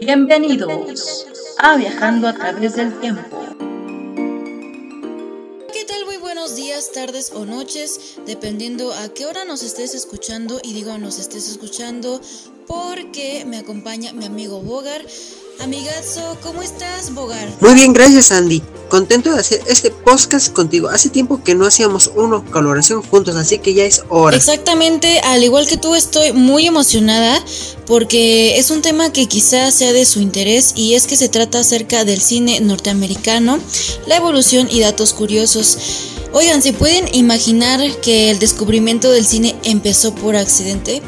Bienvenidos a Viajando a través del tiempo. ¿Qué tal? Muy buenos días, tardes o noches, dependiendo a qué hora nos estés escuchando. Y digo nos estés escuchando porque me acompaña mi amigo Bogar. Amigazo, ¿cómo estás, Bogar? Muy bien, gracias, Andy. Contento de hacer este podcast contigo. Hace tiempo que no hacíamos uno colaboración juntos, así que ya es hora. Exactamente, al igual que tú, estoy muy emocionada porque es un tema que quizás sea de su interés y es que se trata acerca del cine norteamericano, la evolución y datos curiosos. Oigan, ¿se pueden imaginar que el descubrimiento del cine empezó por accidente?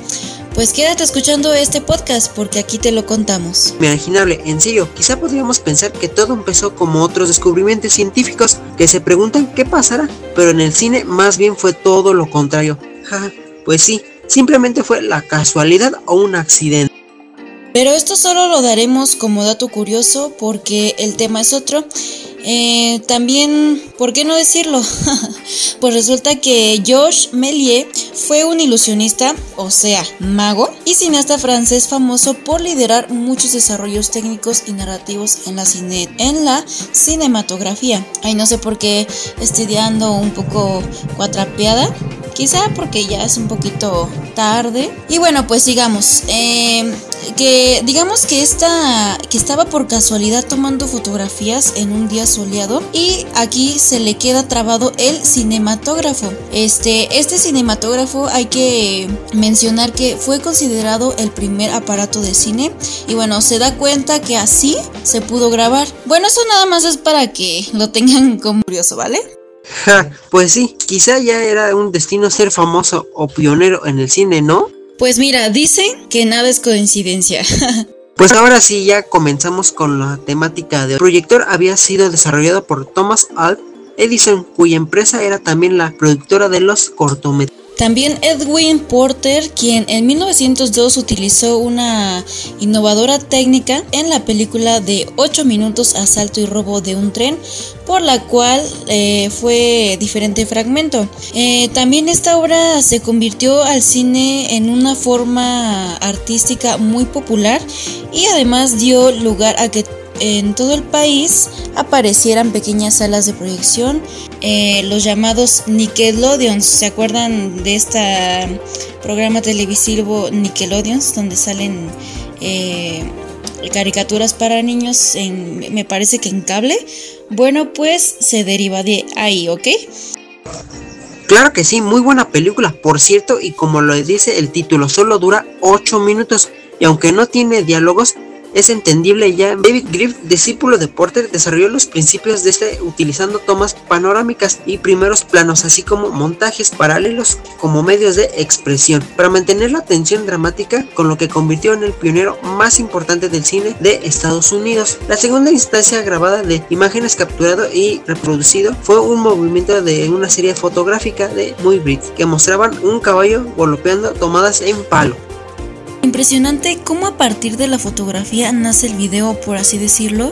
Pues quédate escuchando este podcast porque aquí te lo contamos. Imaginable, en serio, quizá podríamos pensar que todo empezó como otros descubrimientos científicos que se preguntan qué pasará, pero en el cine más bien fue todo lo contrario. Ja, pues sí, simplemente fue la casualidad o un accidente. Pero esto solo lo daremos como dato curioso porque el tema es otro eh, también, ¿por qué no decirlo? pues resulta que Georges Méliès fue un ilusionista, o sea, mago, y cineasta francés famoso por liderar muchos desarrollos técnicos y narrativos en la, cine en la cinematografía. Ay, no sé por qué estudiando un poco cuatrapeada. Quizá porque ya es un poquito tarde. Y bueno, pues sigamos. Eh, que digamos que esta que estaba por casualidad tomando fotografías en un día soleado y aquí se le queda trabado el cinematógrafo. Este este cinematógrafo hay que mencionar que fue considerado el primer aparato de cine y bueno, se da cuenta que así se pudo grabar. Bueno, eso nada más es para que lo tengan como curioso, ¿vale? Ja, pues sí, quizá ya era un destino ser famoso o pionero en el cine, ¿no? Pues mira, dicen que nada es coincidencia. Pues ahora sí, ya comenzamos con la temática del proyector. Había sido desarrollado por Thomas Alva Edison, cuya empresa era también la productora de los cortometrajes. También Edwin Porter, quien en 1902 utilizó una innovadora técnica en la película de 8 minutos Asalto y robo de un tren, por la cual eh, fue diferente fragmento. Eh, también esta obra se convirtió al cine en una forma artística muy popular y además dio lugar a que en todo el país aparecieran pequeñas salas de proyección, eh, los llamados Nickelodeons. ¿Se acuerdan de este programa televisivo Nickelodeons donde salen eh, caricaturas para niños, en, me parece que en cable? Bueno, pues se deriva de ahí, ¿ok? Claro que sí, muy buena película, por cierto, y como lo dice el título, solo dura 8 minutos y aunque no tiene diálogos, es entendible ya. David Griff, discípulo de Porter, desarrolló los principios de este utilizando tomas panorámicas y primeros planos, así como montajes paralelos como medios de expresión, para mantener la tensión dramática, con lo que convirtió en el pionero más importante del cine de Estados Unidos. La segunda instancia grabada de imágenes capturado y reproducido fue un movimiento de una serie fotográfica de Muy Brit que mostraban un caballo golpeando tomadas en palo. Impresionante cómo a partir de la fotografía nace el video, por así decirlo,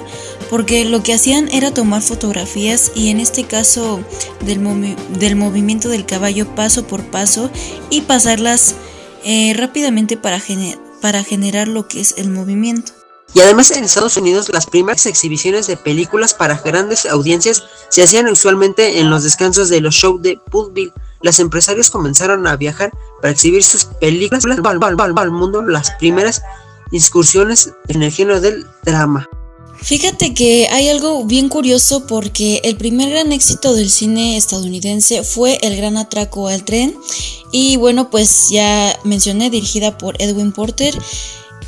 porque lo que hacían era tomar fotografías y en este caso del, movimiento del caballo paso por paso y pasarlas eh, rápidamente para, generar lo que es el movimiento. Y además en Estados Unidos las primeras exhibiciones de películas para grandes audiencias se hacían usualmente en los descansos de los shows de Pulville los empresarios comenzaron a viajar para exhibir sus películas al mundo, las primeras incursiones en el género del drama. Fíjate que hay algo bien curioso porque el primer gran éxito del cine estadounidense fue El Gran Atraco al Tren y bueno pues ya mencioné dirigida por Edwin Porter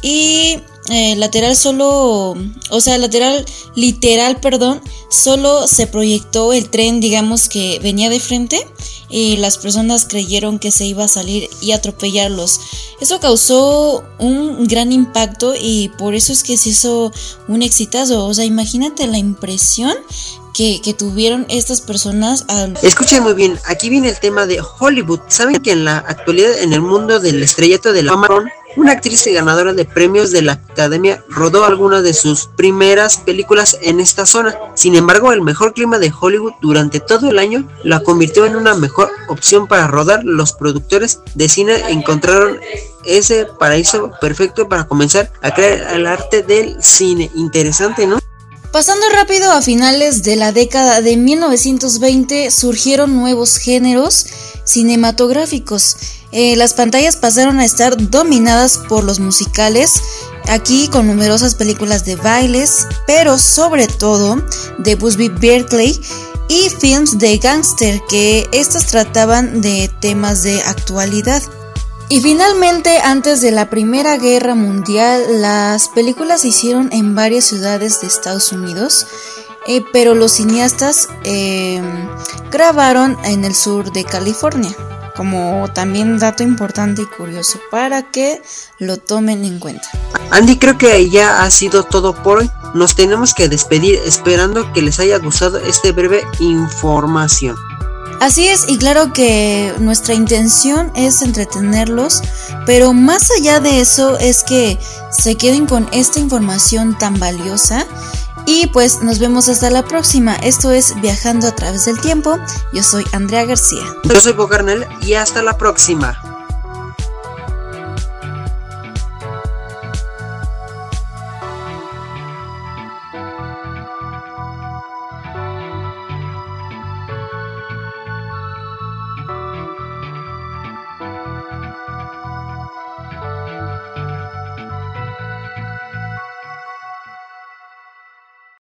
y eh, lateral solo, o sea, lateral literal, perdón, solo se proyectó el tren, digamos que venía de frente y las personas creyeron que se iba a salir y atropellarlos. Eso causó un gran impacto y por eso es que se hizo un exitazo. O sea, imagínate la impresión que, tuvieron estas personas al... Escuchen muy bien, aquí viene el tema de Hollywood. ¿Saben que en la actualidad en el mundo del estrellato de la una actriz y ganadora de premios de la Academia, rodó algunas de sus primeras películas en esta zona. Sin embargo, el mejor clima de Hollywood durante todo el año la convirtió en una mejor opción para rodar. Los productores de cine encontraron ese paraíso perfecto para comenzar a crear el arte del cine. Interesante, ¿no? Pasando rápido a finales de la década de 1920 surgieron nuevos géneros cinematográficos. Eh, las pantallas pasaron a estar dominadas por los musicales, aquí con numerosas películas de bailes, pero sobre todo de Busby Berkeley y films de gángster, que estos trataban de temas de actualidad. Y finalmente, antes de la Primera Guerra Mundial, las películas se hicieron en varias ciudades de Estados Unidos, eh, pero los cineastas em, grabaron en el sur de California, como también dato importante y curioso para que lo tomen en cuenta. Andy, creo que ya ha sido todo por hoy. Nos tenemos que despedir esperando que les haya gustado esta breve información. Así es, y claro que nuestra intención es entretenerlos, pero más allá de eso es que se queden con esta información tan valiosa. Y pues nos vemos hasta la próxima. Esto es Viajando a través del tiempo. Yo soy Andrea García. Yo soy Bogarnel y hasta la próxima.